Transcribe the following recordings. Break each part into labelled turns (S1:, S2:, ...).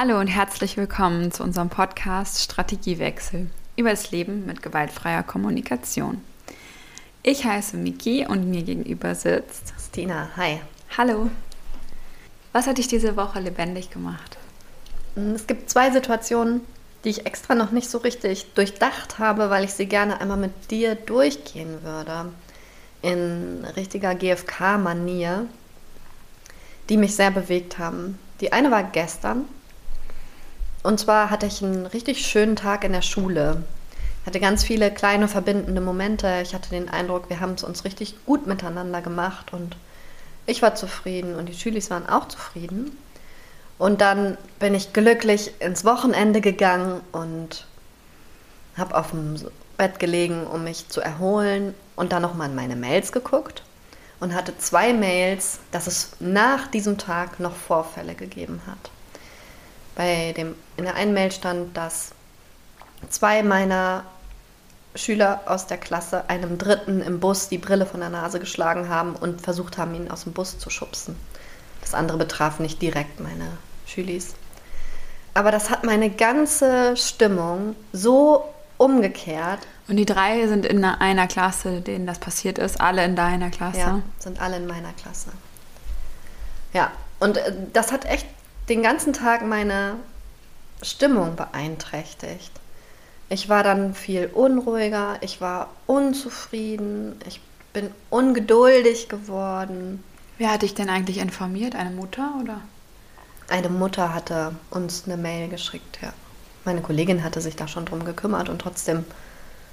S1: Hallo und herzlich willkommen zu unserem Podcast Strategiewechsel über das Leben mit gewaltfreier Kommunikation. Ich heiße Miki und mir gegenüber sitzt
S2: Stina. Hi.
S1: Hallo. Was hat dich diese Woche lebendig gemacht?
S2: Es gibt zwei Situationen, die ich extra noch nicht so richtig durchdacht habe, weil ich sie gerne einmal mit dir durchgehen würde. In richtiger GFK-Manier, die mich sehr bewegt haben. Die eine war gestern. Und zwar hatte ich einen richtig schönen Tag in der Schule. Ich hatte ganz viele kleine verbindende Momente. Ich hatte den Eindruck, wir haben es uns richtig gut miteinander gemacht und ich war zufrieden und die Schülis waren auch zufrieden. Und dann bin ich glücklich ins Wochenende gegangen und habe auf dem Bett gelegen, um mich zu erholen und dann nochmal in meine Mails geguckt und hatte zwei Mails, dass es nach diesem Tag noch Vorfälle gegeben hat. Bei dem, in der einen Mail stand, dass zwei meiner Schüler aus der Klasse einem Dritten im Bus die Brille von der Nase geschlagen haben und versucht haben, ihn aus dem Bus zu schubsen. Das andere betraf nicht direkt meine Schülis. Aber das hat meine ganze Stimmung so umgekehrt.
S1: Und die drei sind in einer Klasse, denen das passiert ist, alle in deiner Klasse?
S2: Ja, sind alle in meiner Klasse. Ja, und äh, das hat echt den ganzen Tag meine Stimmung beeinträchtigt. Ich war dann viel unruhiger, ich war unzufrieden, ich bin ungeduldig geworden.
S1: Wer hat dich denn eigentlich informiert? Eine Mutter oder?
S2: Eine Mutter hatte uns eine Mail geschickt, ja. Meine Kollegin hatte sich da schon drum gekümmert und trotzdem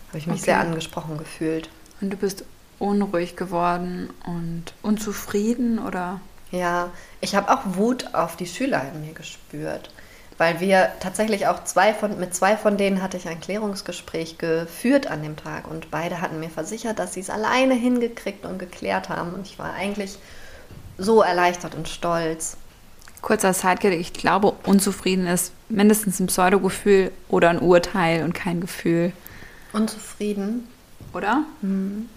S2: habe ich mich okay. sehr angesprochen gefühlt.
S1: Und du bist unruhig geworden und unzufrieden oder?
S2: Ja, ich habe auch Wut auf die Schüler in mir gespürt, weil wir tatsächlich auch zwei von, mit zwei von denen hatte ich ein Klärungsgespräch geführt an dem Tag und beide hatten mir versichert, dass sie es alleine hingekriegt und geklärt haben und ich war eigentlich so erleichtert und stolz.
S1: Kurzer Sidekick, ich glaube, unzufrieden ist mindestens ein Pseudogefühl oder ein Urteil und kein Gefühl.
S2: Unzufrieden?
S1: Oder?
S2: Mhm.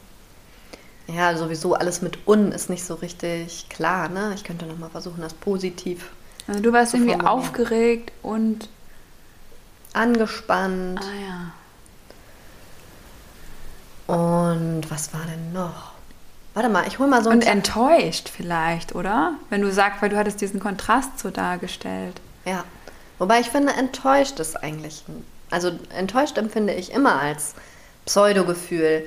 S2: Ja, sowieso alles mit un ist nicht so richtig klar, ne? Ich könnte nochmal versuchen, das positiv.
S1: Also du warst irgendwie aufgeregt und
S2: angespannt.
S1: Ah
S2: ja. Und was war denn noch? Warte mal, ich hol mal so
S1: Und enttäuscht vielleicht, oder? Wenn du sagst, weil du hattest diesen Kontrast so dargestellt.
S2: Ja. Wobei ich finde, enttäuscht ist eigentlich. Also enttäuscht empfinde ich immer als Pseudogefühl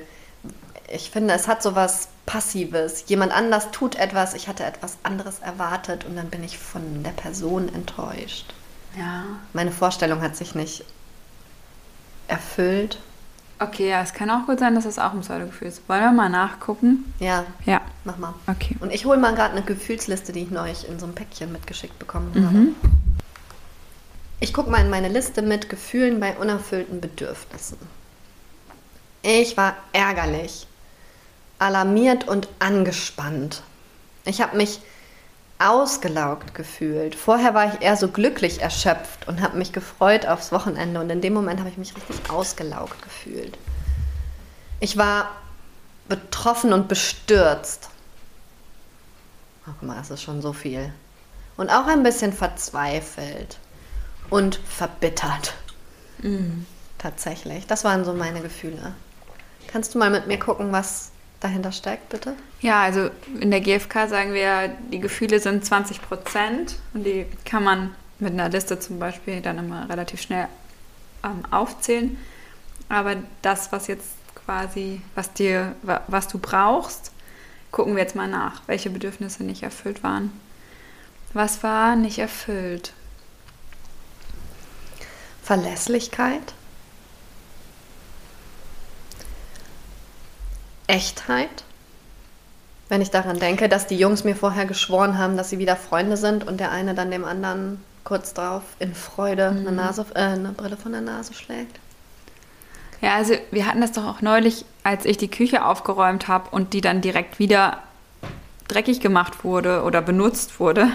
S2: ich finde, es hat so was Passives. Jemand anders tut etwas, ich hatte etwas anderes erwartet und dann bin ich von der Person enttäuscht.
S1: Ja.
S2: Meine Vorstellung hat sich nicht erfüllt.
S1: Okay, ja, es kann auch gut sein, dass es auch ein Pseudogefühl ist. Wollen wir mal nachgucken?
S2: Ja.
S1: Ja.
S2: Mach mal.
S1: Okay.
S2: Und ich hole mal gerade eine Gefühlsliste, die ich neulich in so einem Päckchen mitgeschickt bekommen habe.
S1: Mhm.
S2: Ich gucke mal in meine Liste mit Gefühlen bei unerfüllten Bedürfnissen. Ich war ärgerlich alarmiert und angespannt. Ich habe mich ausgelaugt gefühlt. Vorher war ich eher so glücklich erschöpft und habe mich gefreut aufs Wochenende und in dem Moment habe ich mich richtig ausgelaugt gefühlt. Ich war betroffen und bestürzt. Oh, guck mal, das ist schon so viel. Und auch ein bisschen verzweifelt und verbittert.
S1: Mhm.
S2: Tatsächlich. Das waren so meine Gefühle. Kannst du mal mit mir gucken, was dahinter steckt, bitte?
S1: Ja, also in der GfK sagen wir, die Gefühle sind 20 Prozent und die kann man mit einer Liste zum Beispiel dann immer relativ schnell ähm, aufzählen. Aber das, was jetzt quasi, was dir, was du brauchst, gucken wir jetzt mal nach, welche Bedürfnisse nicht erfüllt waren. Was war nicht erfüllt?
S2: Verlässlichkeit, Echtheit. Wenn ich daran denke, dass die Jungs mir vorher geschworen haben, dass sie wieder Freunde sind und der eine dann dem anderen kurz drauf in Freude mhm. eine, Nase, äh, eine Brille von der Nase schlägt.
S1: Ja, also wir hatten das doch auch neulich, als ich die Küche aufgeräumt habe und die dann direkt wieder dreckig gemacht wurde oder benutzt wurde.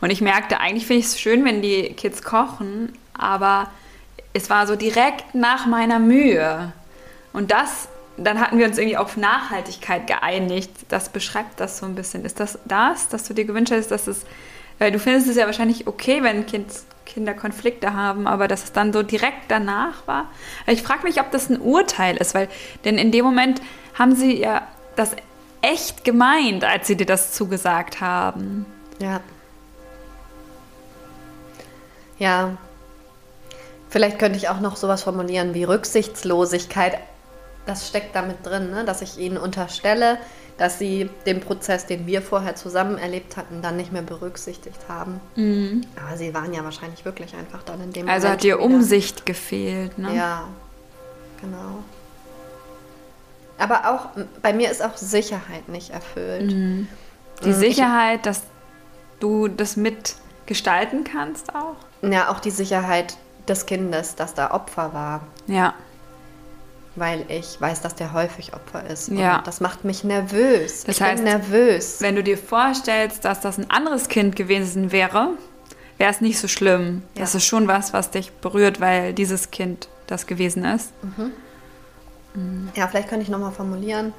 S1: Und ich merkte, eigentlich finde ich es schön, wenn die Kids kochen, aber es war so direkt nach meiner Mühe. Und das dann hatten wir uns irgendwie auf Nachhaltigkeit geeinigt. Das beschreibt das so ein bisschen. Ist das das, dass du dir gewünscht hast, dass es, weil du findest es ja wahrscheinlich okay, wenn Kids, Kinder Konflikte haben, aber dass es dann so direkt danach war. Ich frage mich, ob das ein Urteil ist, weil denn in dem Moment haben sie ja das echt gemeint, als sie dir das zugesagt haben.
S2: Ja. Ja. Vielleicht könnte ich auch noch sowas formulieren wie Rücksichtslosigkeit. Das steckt damit drin, ne? dass ich ihnen unterstelle, dass sie den Prozess, den wir vorher zusammen erlebt hatten, dann nicht mehr berücksichtigt haben. Mhm. Aber sie waren ja wahrscheinlich wirklich einfach dann in dem
S1: Also Moment hat dir Umsicht gefehlt, ne?
S2: Ja, genau. Aber auch bei mir ist auch Sicherheit nicht erfüllt. Mhm.
S1: Die mhm. Sicherheit, dass du das mitgestalten kannst auch?
S2: Ja, auch die Sicherheit des Kindes, dass da Opfer war.
S1: Ja
S2: weil ich weiß, dass der häufig Opfer ist. Ja. Und das macht mich nervös.
S1: Das ich heißt, bin nervös. Wenn du dir vorstellst, dass das ein anderes Kind gewesen wäre, wäre es nicht so schlimm. Ja. Das ist schon was, was dich berührt, weil dieses Kind das gewesen ist. Mhm.
S2: Mhm. Ja, vielleicht könnte ich nochmal formulieren.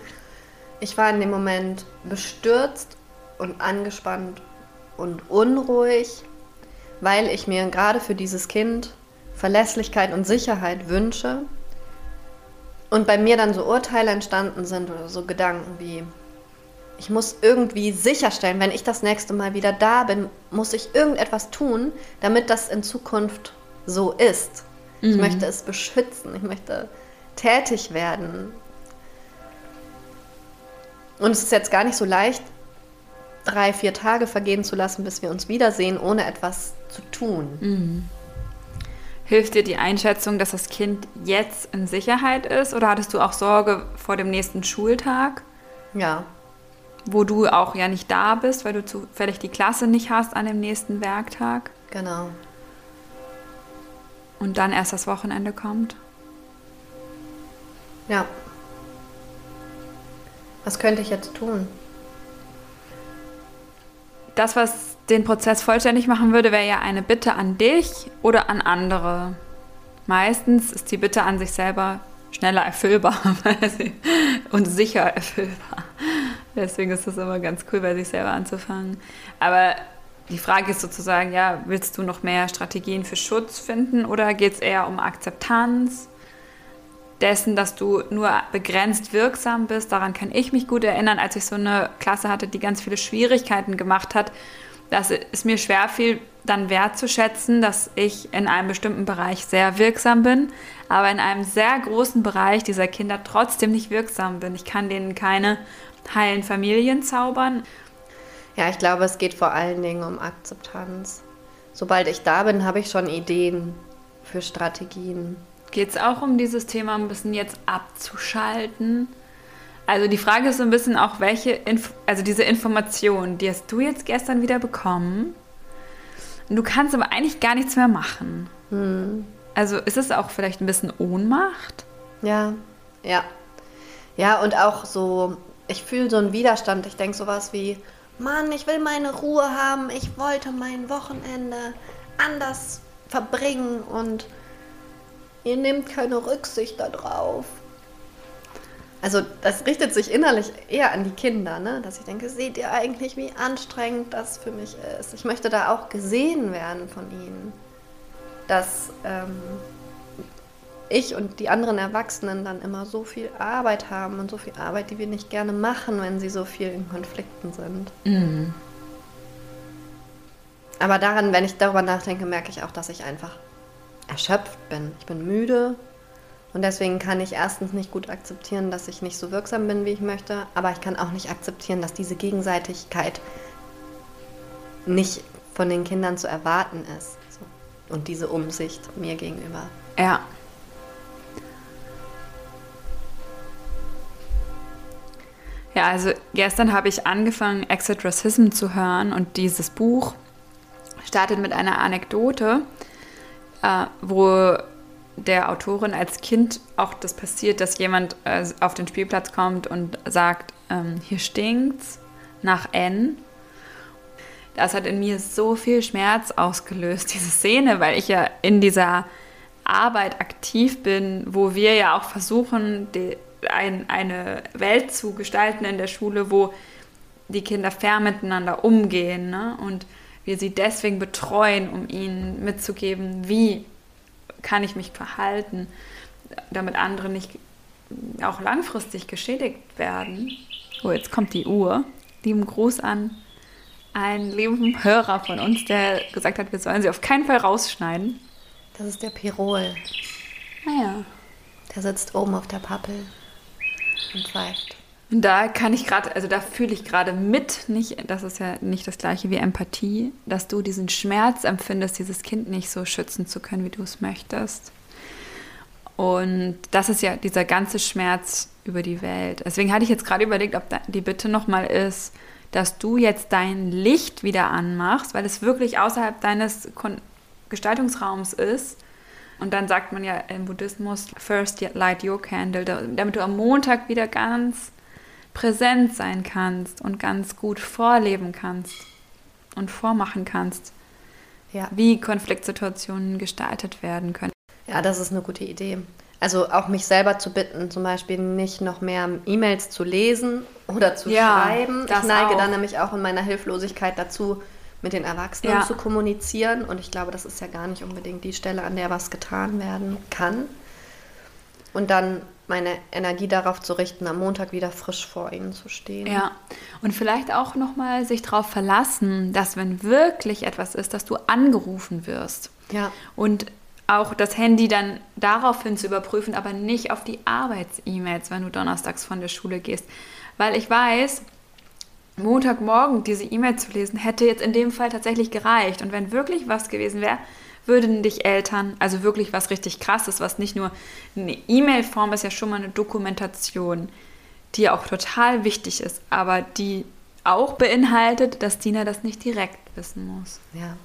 S2: Ich war in dem Moment bestürzt und angespannt und unruhig, weil ich mir gerade für dieses Kind Verlässlichkeit und Sicherheit wünsche und bei mir dann so Urteile entstanden sind oder so Gedanken wie, ich muss irgendwie sicherstellen, wenn ich das nächste Mal wieder da bin, muss ich irgendetwas tun, damit das in Zukunft so ist. Mhm. Ich möchte es beschützen, ich möchte tätig werden. Und es ist jetzt gar nicht so leicht, drei, vier Tage vergehen zu lassen, bis wir uns wiedersehen, ohne etwas zu tun.
S1: Mhm. Hilft dir die Einschätzung, dass das Kind jetzt in Sicherheit ist? Oder hattest du auch Sorge vor dem nächsten Schultag?
S2: Ja.
S1: Wo du auch ja nicht da bist, weil du zufällig die Klasse nicht hast an dem nächsten Werktag?
S2: Genau.
S1: Und dann erst das Wochenende kommt?
S2: Ja. Was könnte ich jetzt tun?
S1: Das, was den Prozess vollständig machen würde, wäre ja eine Bitte an dich oder an andere. Meistens ist die Bitte an sich selber schneller erfüllbar und sicher erfüllbar. Deswegen ist es immer ganz cool, bei sich selber anzufangen. Aber die Frage ist sozusagen, ja, willst du noch mehr Strategien für Schutz finden oder geht es eher um Akzeptanz dessen, dass du nur begrenzt wirksam bist? Daran kann ich mich gut erinnern, als ich so eine Klasse hatte, die ganz viele Schwierigkeiten gemacht hat dass es mir schwer fiel, dann wertzuschätzen, dass ich in einem bestimmten Bereich sehr wirksam bin, aber in einem sehr großen Bereich dieser Kinder trotzdem nicht wirksam bin. Ich kann denen keine heilen Familien zaubern.
S2: Ja, ich glaube, es geht vor allen Dingen um Akzeptanz. Sobald ich da bin, habe ich schon Ideen für Strategien.
S1: Geht es auch um dieses Thema ein bisschen jetzt abzuschalten? Also die Frage ist so ein bisschen auch, welche, Inf also diese Information, die hast du jetzt gestern wieder bekommen. Und du kannst aber eigentlich gar nichts mehr machen. Hm. Also ist es auch vielleicht ein bisschen Ohnmacht?
S2: Ja, ja. Ja, und auch so, ich fühle so einen Widerstand. Ich denke sowas wie, Mann, ich will meine Ruhe haben. Ich wollte mein Wochenende anders verbringen und ihr nehmt keine Rücksicht darauf. Also das richtet sich innerlich eher an die Kinder, ne? dass ich denke, seht ihr eigentlich, wie anstrengend das für mich ist? Ich möchte da auch gesehen werden von ihnen, dass ähm, ich und die anderen Erwachsenen dann immer so viel Arbeit haben und so viel Arbeit, die wir nicht gerne machen, wenn sie so viel in Konflikten sind. Mhm. Aber daran, wenn ich darüber nachdenke, merke ich auch, dass ich einfach erschöpft bin. Ich bin müde, und deswegen kann ich erstens nicht gut akzeptieren, dass ich nicht so wirksam bin, wie ich möchte, aber ich kann auch nicht akzeptieren, dass diese Gegenseitigkeit nicht von den Kindern zu erwarten ist. Und diese Umsicht mir gegenüber.
S1: Ja. Ja, also gestern habe ich angefangen, Exit Racism zu hören und dieses Buch startet mit einer Anekdote, äh, wo der Autorin als Kind auch das passiert, dass jemand äh, auf den Spielplatz kommt und sagt, ähm, hier stinkt's nach N. Das hat in mir so viel Schmerz ausgelöst, diese Szene, weil ich ja in dieser Arbeit aktiv bin, wo wir ja auch versuchen, die, ein, eine Welt zu gestalten in der Schule, wo die Kinder fair miteinander umgehen. Ne? Und wir sie deswegen betreuen, um ihnen mitzugeben, wie kann ich mich verhalten, damit andere nicht auch langfristig geschädigt werden. Oh, jetzt kommt die Uhr. Lieben Gruß an einen lieben Hörer von uns, der gesagt hat, wir sollen sie auf keinen Fall rausschneiden.
S2: Das ist der Pirol.
S1: Naja.
S2: Ah der sitzt oben auf der Pappel und pfeift.
S1: Und da kann ich gerade, also da fühle ich gerade mit, nicht, das ist ja nicht das gleiche wie Empathie, dass du diesen Schmerz empfindest, dieses Kind nicht so schützen zu können, wie du es möchtest. Und das ist ja dieser ganze Schmerz über die Welt. Deswegen hatte ich jetzt gerade überlegt, ob die Bitte nochmal ist, dass du jetzt dein Licht wieder anmachst, weil es wirklich außerhalb deines Gestaltungsraums ist. Und dann sagt man ja im Buddhismus, first light your candle, damit du am Montag wieder ganz präsent sein kannst und ganz gut vorleben kannst und vormachen kannst, ja. wie Konfliktsituationen gestaltet werden können.
S2: Ja, das ist eine gute Idee. Also auch mich selber zu bitten, zum Beispiel nicht noch mehr E-Mails zu lesen oder zu ja, schreiben. Ich neige auch. dann nämlich auch in meiner Hilflosigkeit dazu, mit den Erwachsenen ja. zu kommunizieren. Und ich glaube, das ist ja gar nicht unbedingt die Stelle, an der was getan werden kann. Und dann meine Energie darauf zu richten, am Montag wieder frisch vor ihnen zu stehen.
S1: Ja, und vielleicht auch nochmal sich darauf verlassen, dass wenn wirklich etwas ist, dass du angerufen wirst.
S2: Ja.
S1: Und auch das Handy dann daraufhin zu überprüfen, aber nicht auf die Arbeits-E-Mails, wenn du donnerstags von der Schule gehst. Weil ich weiß, Montagmorgen diese E-Mail zu lesen, hätte jetzt in dem Fall tatsächlich gereicht. Und wenn wirklich was gewesen wäre, würden dich Eltern, also wirklich was richtig krasses, was nicht nur eine E-Mail-Form ist, ja schon mal eine Dokumentation, die auch total wichtig ist, aber die auch beinhaltet, dass Dina das nicht direkt wissen muss.
S2: Ja.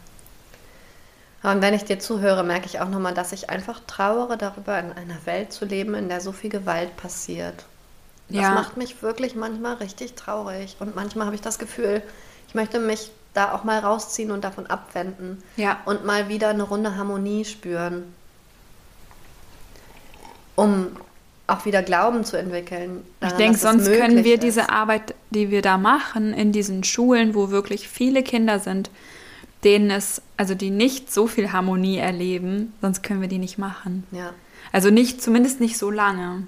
S2: Und wenn ich dir zuhöre, merke ich auch nochmal, dass ich einfach trauere darüber, in einer Welt zu leben, in der so viel Gewalt passiert. Das ja. macht mich wirklich manchmal richtig traurig. Und manchmal habe ich das Gefühl, ich möchte mich da auch mal rausziehen und davon abwenden.
S1: Ja.
S2: Und mal wieder eine runde Harmonie spüren. Um auch wieder Glauben zu entwickeln.
S1: Daran, ich denke, sonst können wir ist. diese Arbeit, die wir da machen, in diesen Schulen, wo wirklich viele Kinder sind, denen es, also die nicht so viel Harmonie erleben, sonst können wir die nicht machen.
S2: Ja.
S1: Also nicht, zumindest nicht so lange.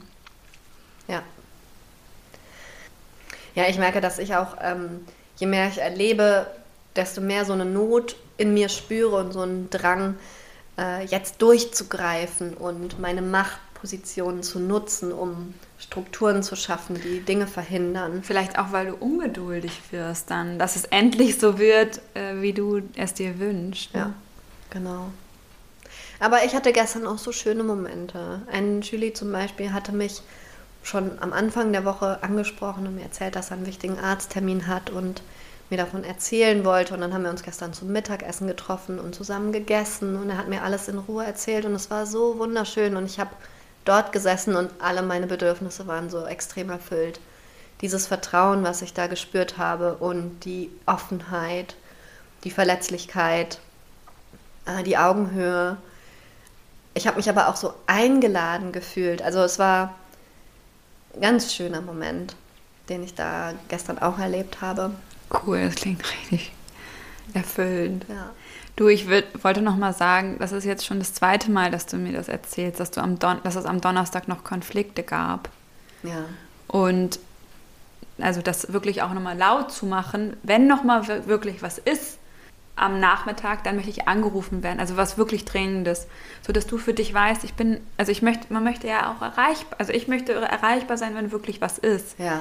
S2: Ja. Ja, ich merke, dass ich auch, ähm, je mehr ich erlebe, desto mehr so eine Not in mir spüre und so einen Drang, äh, jetzt durchzugreifen und meine Machtpositionen zu nutzen, um Strukturen zu schaffen, die Dinge verhindern.
S1: Vielleicht auch, weil du ungeduldig wirst dann, dass es endlich so wird, äh, wie du es dir wünschst.
S2: Ne? Ja, genau. Aber ich hatte gestern auch so schöne Momente. Ein Julie zum Beispiel hatte mich schon am Anfang der Woche angesprochen und mir erzählt, dass er einen wichtigen Arzttermin hat und mir davon erzählen wollte. Und dann haben wir uns gestern zum Mittagessen getroffen und zusammen gegessen. Und er hat mir alles in Ruhe erzählt und es war so wunderschön. Und ich habe dort gesessen und alle meine Bedürfnisse waren so extrem erfüllt. Dieses Vertrauen, was ich da gespürt habe und die Offenheit, die Verletzlichkeit, äh, die Augenhöhe. Ich habe mich aber auch so eingeladen gefühlt. Also es war ein ganz schöner Moment, den ich da gestern auch erlebt habe.
S1: Cool, das klingt richtig erfüllend.
S2: Ja.
S1: Du, ich will, wollte noch mal sagen, das ist jetzt schon das zweite Mal, dass du mir das erzählst, dass, du am Don dass es am Donnerstag noch Konflikte gab.
S2: Ja.
S1: Und also das wirklich auch noch mal laut zu machen, wenn noch mal wirklich was ist am Nachmittag, dann möchte ich angerufen werden, also was wirklich Dringendes, so dass du für dich weißt, ich bin, also ich möchte, man möchte ja auch erreichbar, also ich möchte erreichbar sein, wenn wirklich was ist.
S2: Ja.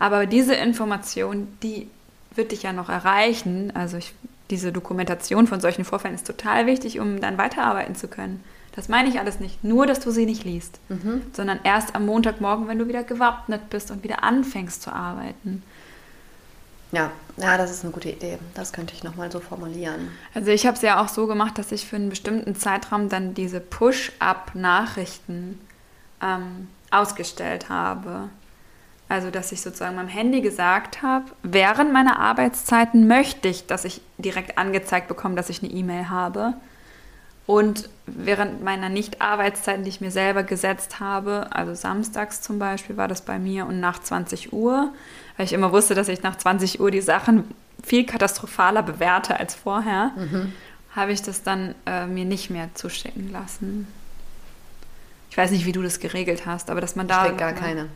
S1: Aber diese Information, die wird dich ja noch erreichen. Also ich, diese Dokumentation von solchen Vorfällen ist total wichtig, um dann weiterarbeiten zu können. Das meine ich alles nicht. Nur, dass du sie nicht liest, mhm. sondern erst am Montagmorgen, wenn du wieder gewappnet bist und wieder anfängst zu arbeiten.
S2: Ja, ja, das ist eine gute Idee. Das könnte ich nochmal so formulieren.
S1: Also ich habe es ja auch so gemacht, dass ich für einen bestimmten Zeitraum dann diese Push-up-Nachrichten ähm, ausgestellt habe. Also, dass ich sozusagen meinem Handy gesagt habe, während meiner Arbeitszeiten möchte ich, dass ich direkt angezeigt bekomme, dass ich eine E-Mail habe. Und während meiner Nicht-Arbeitszeiten, die ich mir selber gesetzt habe, also samstags zum Beispiel war das bei mir und nach 20 Uhr, weil ich immer wusste, dass ich nach 20 Uhr die Sachen viel katastrophaler bewerte als vorher, mhm. habe ich das dann äh, mir nicht mehr zuschicken lassen. Ich weiß nicht, wie du das geregelt hast, aber dass man da.
S2: Ich gar keine.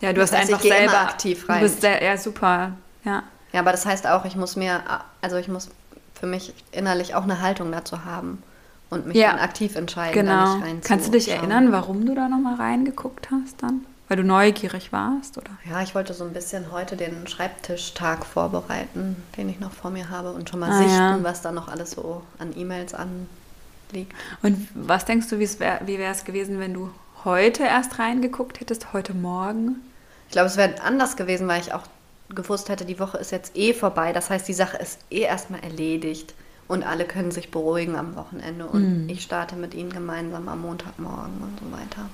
S1: Ja, du das hast heißt, einfach selber
S2: aktiv rein.
S1: Du bist sehr, ja, super. Ja.
S2: Ja, aber das heißt auch, ich muss mir, also ich muss für mich innerlich auch eine Haltung dazu haben und mich ja. dann aktiv entscheiden,
S1: genau. da nicht Kannst du dich erinnern, warum du da nochmal reingeguckt hast dann? Weil du neugierig warst, oder?
S2: Ja, ich wollte so ein bisschen heute den Schreibtischtag vorbereiten, den ich noch vor mir habe und schon mal ah, sichten, ja. was da noch alles so an E-Mails anliegt.
S1: Und was denkst du, wär, wie wäre es gewesen, wenn du heute erst reingeguckt hättest, heute Morgen?
S2: Ich glaube, es wäre anders gewesen, weil ich auch gewusst hätte, die Woche ist jetzt eh vorbei. Das heißt, die Sache ist eh erstmal erledigt und alle können sich beruhigen am Wochenende und mhm. ich starte mit ihnen gemeinsam am Montagmorgen und so weiter.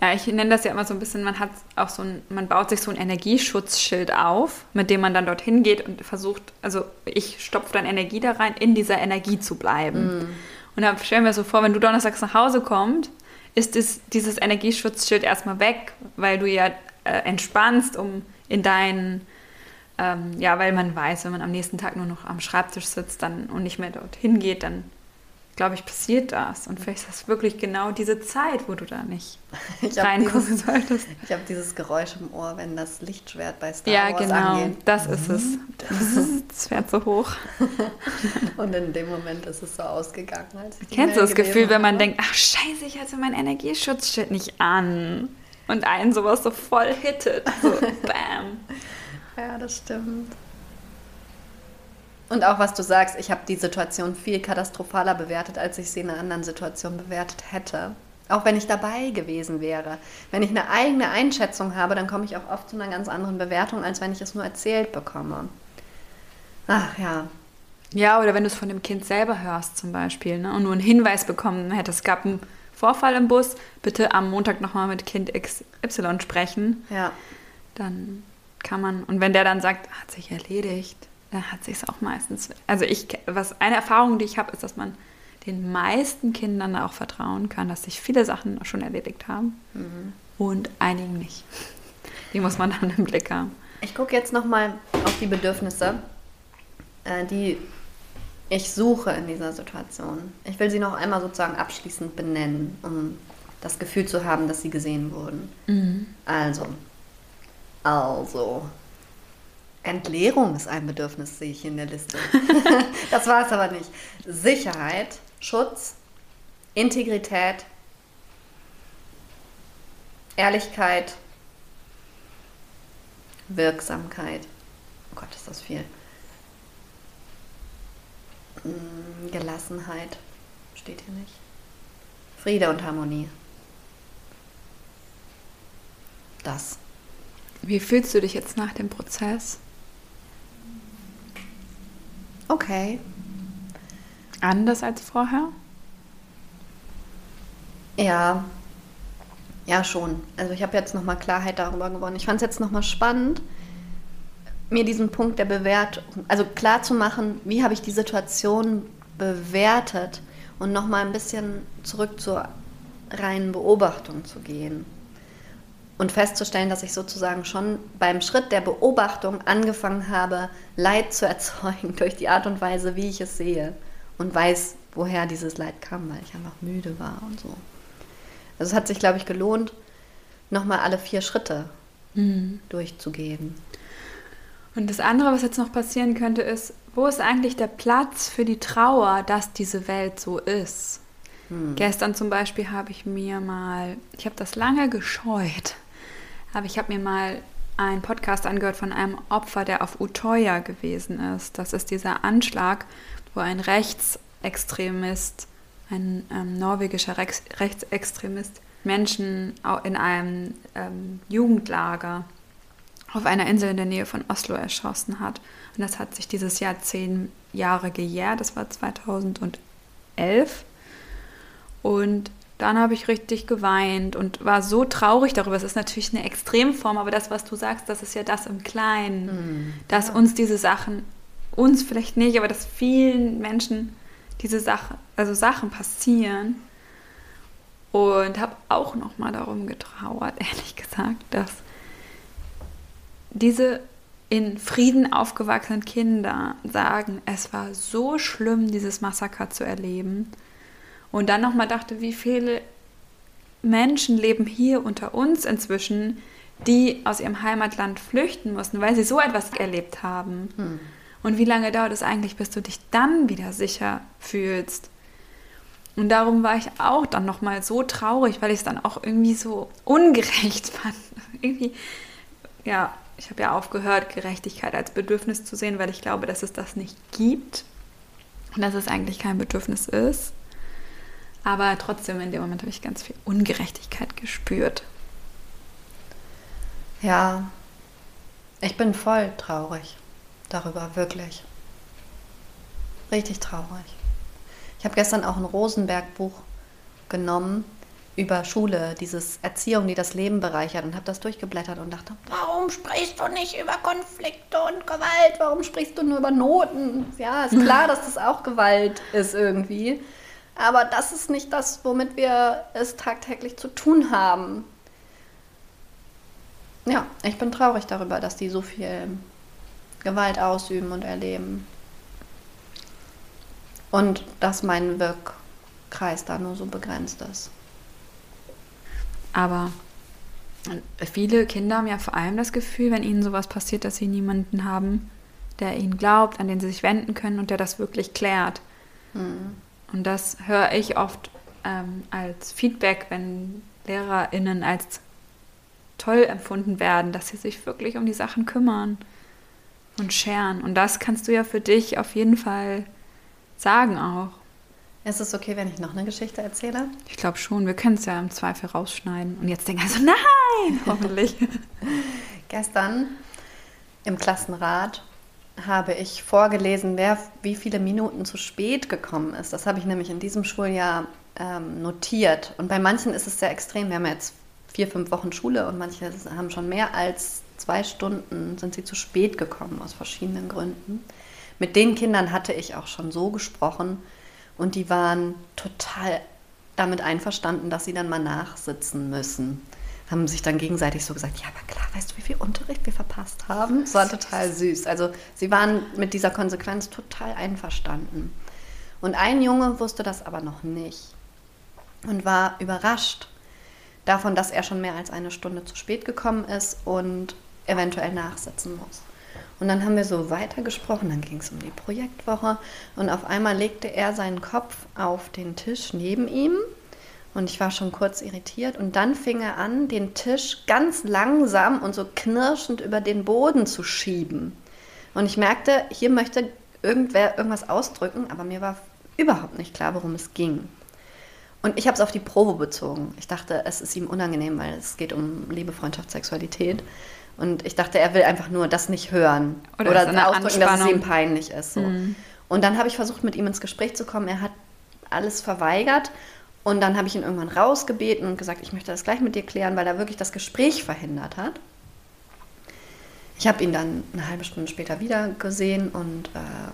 S1: Ja, ich nenne das ja immer so ein bisschen, man hat auch so ein, man baut sich so ein Energieschutzschild auf, mit dem man dann dorthin geht und versucht, also ich stopfe dann Energie da rein, in dieser Energie zu bleiben. Mm. Und dann stellen wir so vor, wenn du donnerstags nach Hause kommst, ist es, dieses Energieschutzschild erstmal weg, weil du ja äh, entspannst, um in deinen, ähm, ja, weil man weiß, wenn man am nächsten Tag nur noch am Schreibtisch sitzt dann, und nicht mehr dorthin geht, dann glaube ich, passiert das. Und vielleicht ist das wirklich genau diese Zeit, wo du da nicht reingucken dieses, solltest.
S2: Ich habe dieses Geräusch im Ohr, wenn das Lichtschwert bei Star
S1: ja,
S2: Wars
S1: genau, angeht. das ist es. Das, ist, das fährt so hoch.
S2: Und in dem Moment ist es so ausgegangen.
S1: Als Kennst du das Gefühl, wenn man denkt, ach scheiße, ich hatte mein Energieschutzschild nicht an. Und einen sowas so voll hittet. So, bam.
S2: Ja, das stimmt. Und auch was du sagst, ich habe die Situation viel katastrophaler bewertet, als ich sie in einer anderen Situation bewertet hätte. Auch wenn ich dabei gewesen wäre. Wenn ich eine eigene Einschätzung habe, dann komme ich auch oft zu einer ganz anderen Bewertung, als wenn ich es nur erzählt bekomme. Ach ja.
S1: Ja, oder wenn du es von dem Kind selber hörst zum Beispiel ne, und nur einen Hinweis bekommen hättest, es gab einen Vorfall im Bus, bitte am Montag nochmal mit Kind XY sprechen.
S2: Ja.
S1: Dann kann man, und wenn der dann sagt, hat sich erledigt, da hat sich es auch meistens. Also ich, was eine Erfahrung, die ich habe, ist, dass man den meisten Kindern auch vertrauen kann, dass sich viele Sachen schon erledigt haben mhm. und einigen nicht. Die muss man dann im Blick haben.
S2: Ich gucke jetzt nochmal auf die Bedürfnisse, äh, die ich suche in dieser Situation. Ich will sie noch einmal sozusagen abschließend benennen, um das Gefühl zu haben, dass sie gesehen wurden. Mhm. Also, also, Entleerung ist ein Bedürfnis, sehe ich in der Liste. das war es aber nicht. Sicherheit, Schutz, Integrität, Ehrlichkeit, Wirksamkeit. Oh Gott, ist das viel. Mm, Gelassenheit steht hier nicht. Friede und Harmonie. Das.
S1: Wie fühlst du dich jetzt nach dem Prozess?
S2: Okay.
S1: Anders als vorher?
S2: Ja. Ja, schon. Also ich habe jetzt nochmal Klarheit darüber gewonnen. Ich fand es jetzt nochmal spannend, mir diesen Punkt der Bewertung, also klar zu machen, wie habe ich die Situation bewertet und nochmal ein bisschen zurück zur reinen Beobachtung zu gehen und festzustellen, dass ich sozusagen schon beim Schritt der Beobachtung angefangen habe, Leid zu erzeugen durch die Art und Weise, wie ich es sehe und weiß, woher dieses Leid kam, weil ich einfach müde war und so. Also es hat sich, glaube ich, gelohnt, nochmal alle vier Schritte mhm. durchzugehen.
S1: Und das andere, was jetzt noch passieren könnte, ist, wo ist eigentlich der Platz für die Trauer, dass diese Welt so ist? Hm. Gestern zum Beispiel habe ich mir mal, ich habe das lange gescheut, aber ich habe mir mal einen Podcast angehört von einem Opfer, der auf Utoya gewesen ist. Das ist dieser Anschlag, wo ein Rechtsextremist, ein ähm, norwegischer Rechts Rechtsextremist, Menschen in einem ähm, Jugendlager auf einer Insel in der Nähe von Oslo erschossen hat. Und das hat sich dieses Jahr zehn Jahre gejährt. Das war 2011. Und dann habe ich richtig geweint und war so traurig darüber. Es ist natürlich eine Extremform, aber das, was du sagst, das ist ja das im Kleinen, mhm. dass ja. uns diese Sachen, uns vielleicht nicht, aber dass vielen Menschen diese Sache, also Sachen passieren. Und habe auch nochmal darum getrauert, ehrlich gesagt, dass diese in Frieden aufgewachsenen Kinder sagen, es war so schlimm, dieses Massaker zu erleben. Und dann nochmal dachte, wie viele Menschen leben hier unter uns inzwischen, die aus ihrem Heimatland flüchten mussten, weil sie so etwas erlebt haben. Hm. Und wie lange dauert es eigentlich, bis du dich dann wieder sicher fühlst? Und darum war ich auch dann nochmal so traurig, weil ich es dann auch irgendwie so ungerecht fand. irgendwie, ja, ich habe ja aufgehört, Gerechtigkeit als Bedürfnis zu sehen, weil ich glaube, dass es das nicht gibt und dass es eigentlich kein Bedürfnis ist. Aber trotzdem, in dem Moment habe ich ganz viel Ungerechtigkeit gespürt.
S2: Ja, ich bin voll traurig darüber, wirklich. Richtig traurig. Ich habe gestern auch ein Rosenberg-Buch genommen über Schule, dieses Erziehung, die das Leben bereichert und habe das durchgeblättert und dachte, warum sprichst du nicht über Konflikte und Gewalt? Warum sprichst du nur über Noten? Ja, ist klar, dass das auch Gewalt ist irgendwie. Aber das ist nicht das, womit wir es tagtäglich zu tun haben. Ja, ich bin traurig darüber, dass die so viel Gewalt ausüben und erleben. Und dass mein Wirkkreis da nur so begrenzt ist.
S1: Aber viele Kinder haben ja vor allem das Gefühl, wenn ihnen sowas passiert, dass sie niemanden haben, der ihnen glaubt, an den sie sich wenden können und der das wirklich klärt. Mhm. Und das höre ich oft ähm, als Feedback, wenn LehrerInnen als toll empfunden werden, dass sie sich wirklich um die Sachen kümmern und scheren. Und das kannst du ja für dich auf jeden Fall sagen auch.
S2: Ist es okay, wenn ich noch eine Geschichte erzähle?
S1: Ich glaube schon. Wir können es ja im Zweifel rausschneiden. Und jetzt denken also, nein, hoffentlich.
S2: Gestern im Klassenrat habe ich vorgelesen, wer wie viele Minuten zu spät gekommen ist. Das habe ich nämlich in diesem Schuljahr ähm, notiert. Und bei manchen ist es sehr extrem. Wir haben jetzt vier, fünf Wochen Schule und manche haben schon mehr als zwei Stunden, sind sie zu spät gekommen aus verschiedenen Gründen. Mit den Kindern hatte ich auch schon so gesprochen und die waren total damit einverstanden, dass sie dann mal nachsitzen müssen haben sich dann gegenseitig so gesagt, ja, aber klar, weißt du, wie viel Unterricht wir verpasst haben? Das war total süß. Also sie waren mit dieser Konsequenz total einverstanden. Und ein Junge wusste das aber noch nicht und war überrascht davon, dass er schon mehr als eine Stunde zu spät gekommen ist und eventuell nachsitzen muss. Und dann haben wir so weitergesprochen, dann ging es um die Projektwoche und auf einmal legte er seinen Kopf auf den Tisch neben ihm und ich war schon kurz irritiert. Und dann fing er an, den Tisch ganz langsam und so knirschend über den Boden zu schieben. Und ich merkte, hier möchte irgendwer irgendwas ausdrücken, aber mir war überhaupt nicht klar, worum es ging. Und ich habe es auf die Probe bezogen. Ich dachte, es ist ihm unangenehm, weil es geht um Liebe, Freundschaft, Sexualität. Und ich dachte, er will einfach nur das nicht hören. Oder, oder ausdrücken, dass es ihm peinlich ist. So. Mhm. Und dann habe ich versucht, mit ihm ins Gespräch zu kommen. Er hat alles verweigert. Und dann habe ich ihn irgendwann rausgebeten und gesagt, ich möchte das gleich mit dir klären, weil er wirklich das Gespräch verhindert hat. Ich habe ihn dann eine halbe Stunde später wieder gesehen und äh,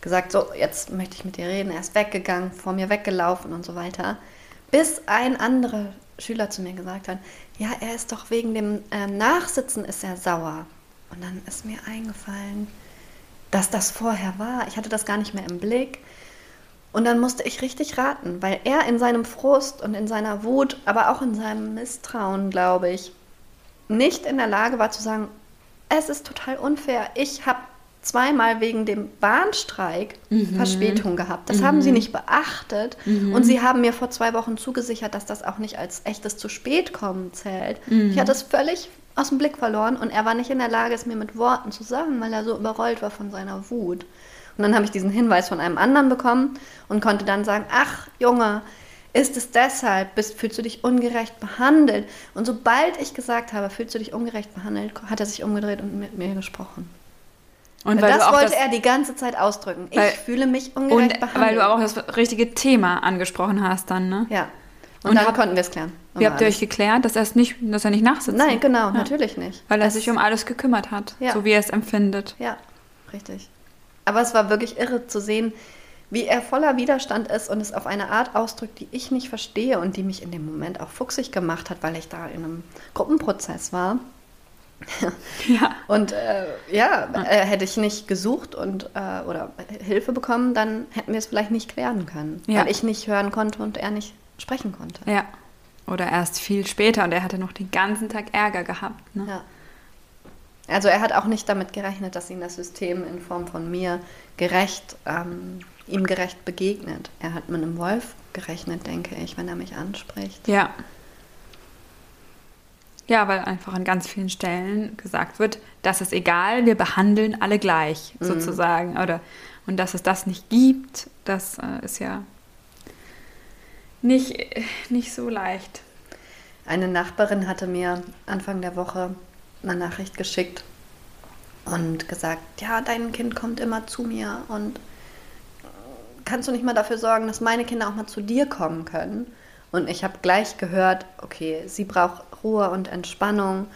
S2: gesagt, so, jetzt möchte ich mit dir reden. Er ist weggegangen, vor mir weggelaufen und so weiter. Bis ein anderer Schüler zu mir gesagt hat, ja, er ist doch wegen dem äh, Nachsitzen ist er sauer. Und dann ist mir eingefallen, dass das vorher war. Ich hatte das gar nicht mehr im Blick. Und dann musste ich richtig raten, weil er in seinem Frust und in seiner Wut, aber auch in seinem Misstrauen, glaube ich, nicht in der Lage war zu sagen, es ist total unfair. Ich habe zweimal wegen dem Bahnstreik mhm. Verspätung gehabt. Das mhm. haben sie nicht beachtet. Mhm. Und sie haben mir vor zwei Wochen zugesichert, dass das auch nicht als echtes zu spät kommen zählt. Ich hatte es völlig aus dem Blick verloren und er war nicht in der Lage, es mir mit Worten zu sagen, weil er so überrollt war von seiner Wut. Und dann habe ich diesen Hinweis von einem anderen bekommen und konnte dann sagen, ach Junge, ist es deshalb, bist, fühlst du dich ungerecht behandelt? Und sobald ich gesagt habe, fühlst du dich ungerecht behandelt, hat er sich umgedreht und mit mir gesprochen. Und weil das wollte das, er die ganze Zeit ausdrücken. Weil, ich fühle mich ungerecht und behandelt.
S1: Weil du auch das richtige Thema angesprochen hast dann, ne?
S2: Ja. Und, und dann hab, konnten wir es klären.
S1: Wie habt ihr euch geklärt, dass er es nicht, dass er nicht nachsitzt?
S2: Nein, genau, ja. natürlich nicht.
S1: Weil er es sich um alles gekümmert hat, ja. so wie er es empfindet.
S2: Ja, richtig. Aber es war wirklich irre zu sehen, wie er voller Widerstand ist und es auf eine Art ausdrückt, die ich nicht verstehe und die mich in dem Moment auch fuchsig gemacht hat, weil ich da in einem Gruppenprozess war. ja. Und äh, ja, äh, hätte ich nicht gesucht und äh, oder Hilfe bekommen, dann hätten wir es vielleicht nicht klären können. Ja. Weil ich nicht hören konnte und er nicht sprechen konnte.
S1: Ja. Oder erst viel später und er hatte noch den ganzen Tag Ärger gehabt. Ne? Ja.
S2: Also er hat auch nicht damit gerechnet, dass ihm das System in Form von mir gerecht, ähm, ihm gerecht begegnet. Er hat mit einem Wolf gerechnet, denke ich, wenn er mich anspricht.
S1: Ja. Ja, weil einfach an ganz vielen Stellen gesagt wird, das ist egal, wir behandeln alle gleich, mhm. sozusagen. Oder, und dass es das nicht gibt, das äh, ist ja nicht, nicht so leicht.
S2: Eine Nachbarin hatte mir Anfang der Woche eine Nachricht geschickt und gesagt, ja, dein Kind kommt immer zu mir und kannst du nicht mal dafür sorgen, dass meine Kinder auch mal zu dir kommen können? Und ich habe gleich gehört, okay, sie braucht Ruhe und Entspannung.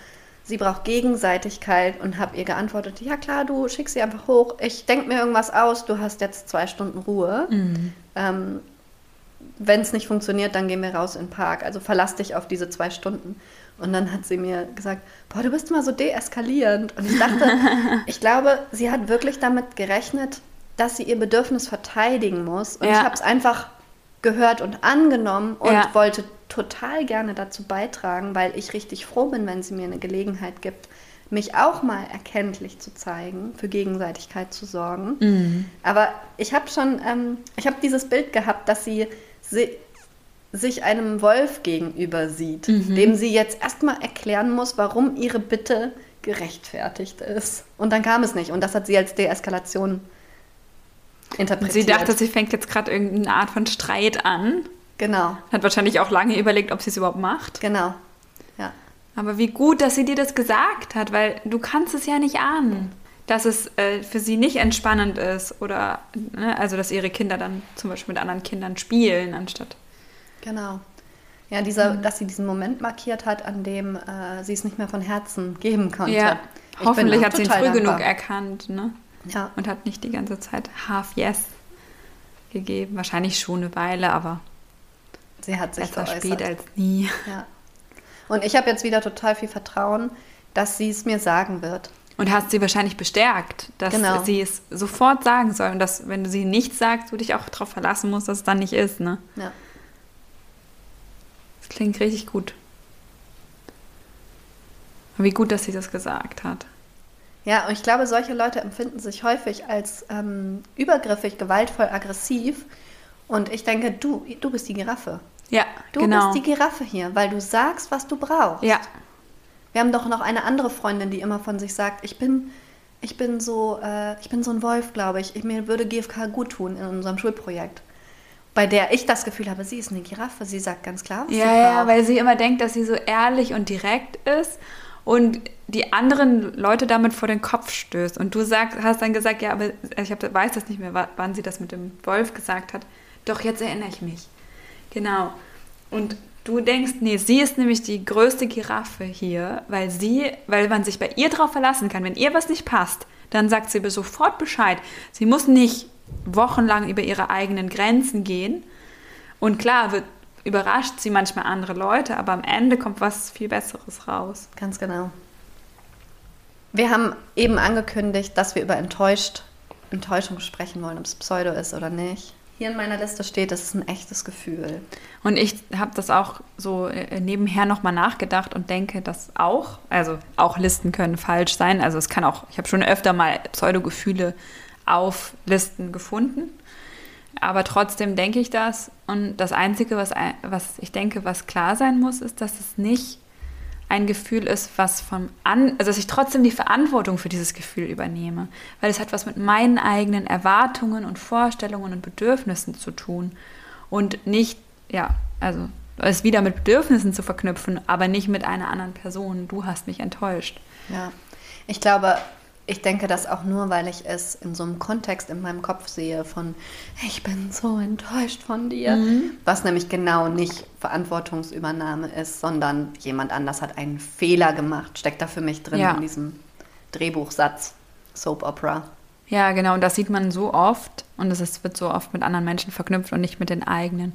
S2: Sie braucht Gegenseitigkeit und habe ihr geantwortet, ja klar, du schickst sie einfach hoch. Ich denke mir irgendwas aus, du hast jetzt zwei Stunden Ruhe. Mhm. Ähm, Wenn es nicht funktioniert, dann gehen wir raus in den Park. Also verlass dich auf diese zwei Stunden. Und dann hat sie mir gesagt, boah, du bist immer so deeskalierend. Und ich dachte, ich glaube, sie hat wirklich damit gerechnet, dass sie ihr Bedürfnis verteidigen muss. Und ja. ich habe es einfach gehört und angenommen und ja. wollte total gerne dazu beitragen, weil ich richtig froh bin, wenn sie mir eine Gelegenheit gibt, mich auch mal erkenntlich zu zeigen, für Gegenseitigkeit zu sorgen. Mhm. Aber ich habe schon, ähm, ich habe dieses Bild gehabt, dass sie, sie sich einem Wolf gegenüber sieht, mhm. dem sie jetzt erstmal erklären muss, warum ihre Bitte gerechtfertigt ist. Und dann kam es nicht. Und das hat sie als Deeskalation interpretiert.
S1: Sie dachte, sie fängt jetzt gerade irgendeine Art von Streit an.
S2: Genau.
S1: Hat wahrscheinlich auch lange überlegt, ob sie es überhaupt macht.
S2: Genau. Ja.
S1: Aber wie gut, dass sie dir das gesagt hat, weil du kannst es ja nicht ahnen, dass es äh, für sie nicht entspannend ist oder ne, also dass ihre Kinder dann zum Beispiel mit anderen Kindern spielen anstatt.
S2: Genau. Ja, dieser, mhm. dass sie diesen Moment markiert hat, an dem äh, sie es nicht mehr von Herzen geben konnte. Ja.
S1: Hoffentlich hat sie ihn früh dankbar. genug erkannt, ne? Ja. Und hat nicht die ganze Zeit half yes gegeben. Wahrscheinlich schon eine Weile, aber
S2: sie hat sich
S1: besser spät als nie.
S2: Ja. Und ich habe jetzt wieder total viel Vertrauen, dass sie es mir sagen wird.
S1: Und hast sie wahrscheinlich bestärkt, dass genau. sie es sofort sagen soll und dass, wenn du sie nicht sagst, du dich auch darauf verlassen musst, dass es dann nicht ist, ne? Ja. Das klingt richtig gut. wie gut, dass sie das gesagt hat.
S2: Ja, und ich glaube, solche Leute empfinden sich häufig als ähm, übergriffig, gewaltvoll, aggressiv. Und ich denke, du, du bist die Giraffe.
S1: Ja,
S2: du
S1: genau.
S2: bist die Giraffe hier, weil du sagst, was du brauchst.
S1: Ja.
S2: Wir haben doch noch eine andere Freundin, die immer von sich sagt, ich bin, ich bin so, äh, ich bin so ein Wolf, glaube ich. ich. Mir würde GFK gut tun in unserem Schulprojekt. Bei der ich das Gefühl habe, sie ist eine Giraffe. Sie sagt ganz klar,
S1: was ja, sie. Ja, weil sie immer denkt, dass sie so ehrlich und direkt ist und die anderen Leute damit vor den Kopf stößt. Und du sagst, hast dann gesagt, ja, aber ich hab, weiß das nicht mehr, wann sie das mit dem Wolf gesagt hat. Doch, jetzt erinnere ich mich. Genau. Und du denkst, nee, sie ist nämlich die größte Giraffe hier, weil sie, weil man sich bei ihr drauf verlassen kann. Wenn ihr was nicht passt, dann sagt sie sofort Bescheid. Sie muss nicht wochenlang über ihre eigenen Grenzen gehen. Und klar, wird, überrascht sie manchmal andere Leute, aber am Ende kommt was viel Besseres raus.
S2: Ganz genau. Wir haben eben angekündigt, dass wir über enttäuscht, Enttäuschung sprechen wollen, ob es Pseudo ist oder nicht. Hier in meiner Liste steht, das ist ein echtes Gefühl.
S1: Und ich habe das auch so äh, nebenher nochmal nachgedacht und denke, dass auch, also auch Listen können falsch sein. Also es kann auch, ich habe schon öfter mal Pseudo-Gefühle auf Listen gefunden. Aber trotzdem denke ich das. Und das Einzige, was, was ich denke, was klar sein muss, ist, dass es nicht ein Gefühl ist, was vom an, also dass ich trotzdem die Verantwortung für dieses Gefühl übernehme, weil es hat was mit meinen eigenen Erwartungen und Vorstellungen und Bedürfnissen zu tun und nicht, ja, also es wieder mit Bedürfnissen zu verknüpfen, aber nicht mit einer anderen Person. Du hast mich enttäuscht.
S2: Ja, ich glaube, ich denke das auch nur, weil ich es in so einem Kontext in meinem Kopf sehe von, ich bin so enttäuscht von dir, mhm. was nämlich genau nicht Verantwortungsübernahme ist, sondern jemand anders hat einen Fehler gemacht, steckt da für mich drin ja. in diesem Drehbuchsatz, Soap Opera.
S1: Ja, genau, und das sieht man so oft und es wird so oft mit anderen Menschen verknüpft und nicht mit den eigenen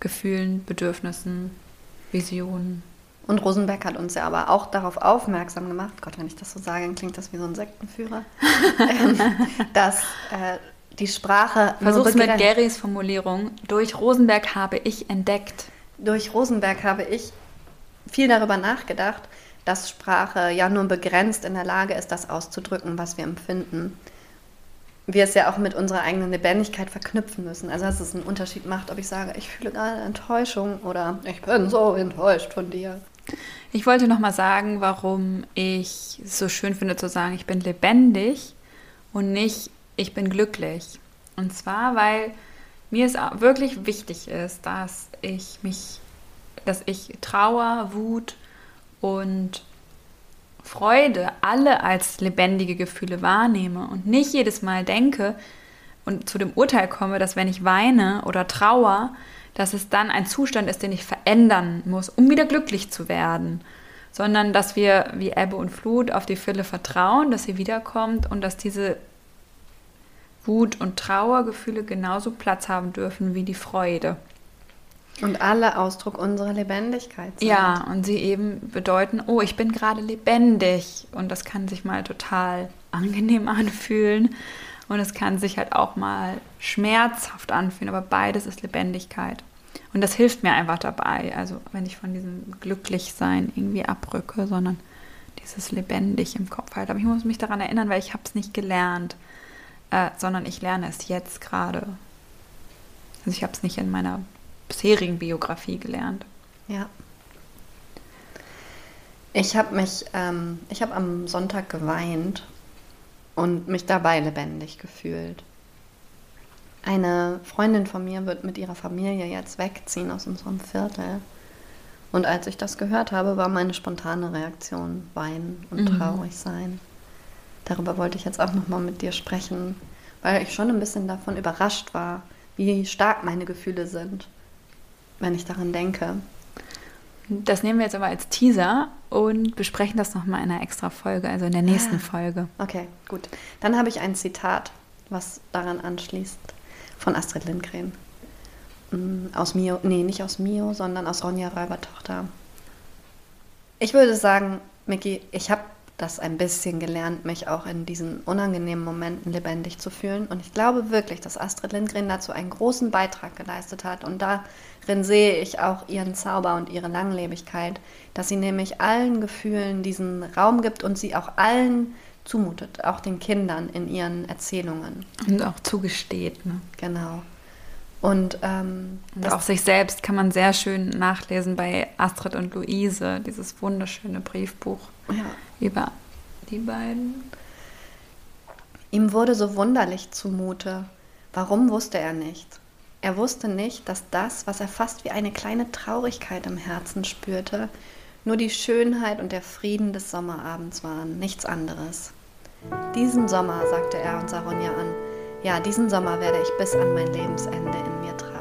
S1: Gefühlen, Bedürfnissen, Visionen.
S2: Und Rosenberg hat uns ja aber auch darauf aufmerksam gemacht, Gott, wenn ich das so sage, dann klingt das wie so ein Sektenführer, ähm, dass äh, die Sprache.
S1: Versuch's mit Garys Formulierung. Durch Rosenberg habe ich entdeckt.
S2: Durch Rosenberg habe ich viel darüber nachgedacht, dass Sprache ja nur begrenzt in der Lage ist, das auszudrücken, was wir empfinden. Wir es ja auch mit unserer eigenen Lebendigkeit verknüpfen müssen. Also dass es einen Unterschied macht, ob ich sage, ich fühle gerade Enttäuschung oder ich bin so enttäuscht von dir.
S1: Ich wollte noch mal sagen, warum ich es so schön finde zu sagen, ich bin lebendig und nicht ich bin glücklich. Und zwar, weil mir es wirklich wichtig ist, dass ich mich, dass ich Trauer, Wut und Freude alle als lebendige Gefühle wahrnehme und nicht jedes Mal denke und zu dem Urteil komme, dass wenn ich weine oder trauer, dass es dann ein Zustand ist, den ich verändern muss, um wieder glücklich zu werden, sondern dass wir wie Ebbe und Flut auf die Fülle vertrauen, dass sie wiederkommt und dass diese Wut und Trauergefühle genauso Platz haben dürfen wie die Freude.
S2: Und alle Ausdruck unserer Lebendigkeit
S1: sind. Ja, und sie eben bedeuten, oh, ich bin gerade lebendig. Und das kann sich mal total angenehm anfühlen. Und es kann sich halt auch mal schmerzhaft anfühlen, aber beides ist Lebendigkeit. Und das hilft mir einfach dabei. Also wenn ich von diesem Glücklichsein irgendwie abrücke, sondern dieses lebendig im Kopf halt. Aber ich muss mich daran erinnern, weil ich habe es nicht gelernt, äh, sondern ich lerne es jetzt gerade. Also ich habe es nicht in meiner bisherigen Biografie gelernt.
S2: Ja. Ich habe mich, ähm, ich habe am Sonntag geweint und mich dabei lebendig gefühlt. Eine Freundin von mir wird mit ihrer Familie jetzt wegziehen aus unserem Viertel. Und als ich das gehört habe, war meine spontane Reaktion weinen und mhm. traurig sein. Darüber wollte ich jetzt auch nochmal mit dir sprechen, weil ich schon ein bisschen davon überrascht war, wie stark meine Gefühle sind, wenn ich daran denke.
S1: Das nehmen wir jetzt aber als Teaser und besprechen das nochmal in einer extra Folge, also in der nächsten ah, Folge.
S2: Okay, gut. Dann habe ich ein Zitat, was daran anschließt, von Astrid Lindgren. Mm, aus Mio, nee, nicht aus Mio, sondern aus Ronja Räubertochter. Ich würde sagen, Micky, ich habe das ein bisschen gelernt, mich auch in diesen unangenehmen Momenten lebendig zu fühlen. Und ich glaube wirklich, dass Astrid Lindgren dazu einen großen Beitrag geleistet hat. Und darin sehe ich auch ihren Zauber und ihre Langlebigkeit, dass sie nämlich allen Gefühlen diesen Raum gibt und sie auch allen zumutet, auch den Kindern in ihren Erzählungen.
S1: Und auch zugesteht. Ne?
S2: Genau. Und, ähm,
S1: und auch sich selbst kann man sehr schön nachlesen bei Astrid und Luise, dieses wunderschöne Briefbuch ja. über die beiden.
S2: Ihm wurde so wunderlich zumute. Warum wusste er nicht? Er wusste nicht, dass das, was er fast wie eine kleine Traurigkeit im Herzen spürte, nur die Schönheit und der Frieden des Sommerabends waren, nichts anderes. Diesen Sommer, sagte er und sah Ronja an, ja, diesen Sommer werde ich bis an mein Lebensende in mir tragen.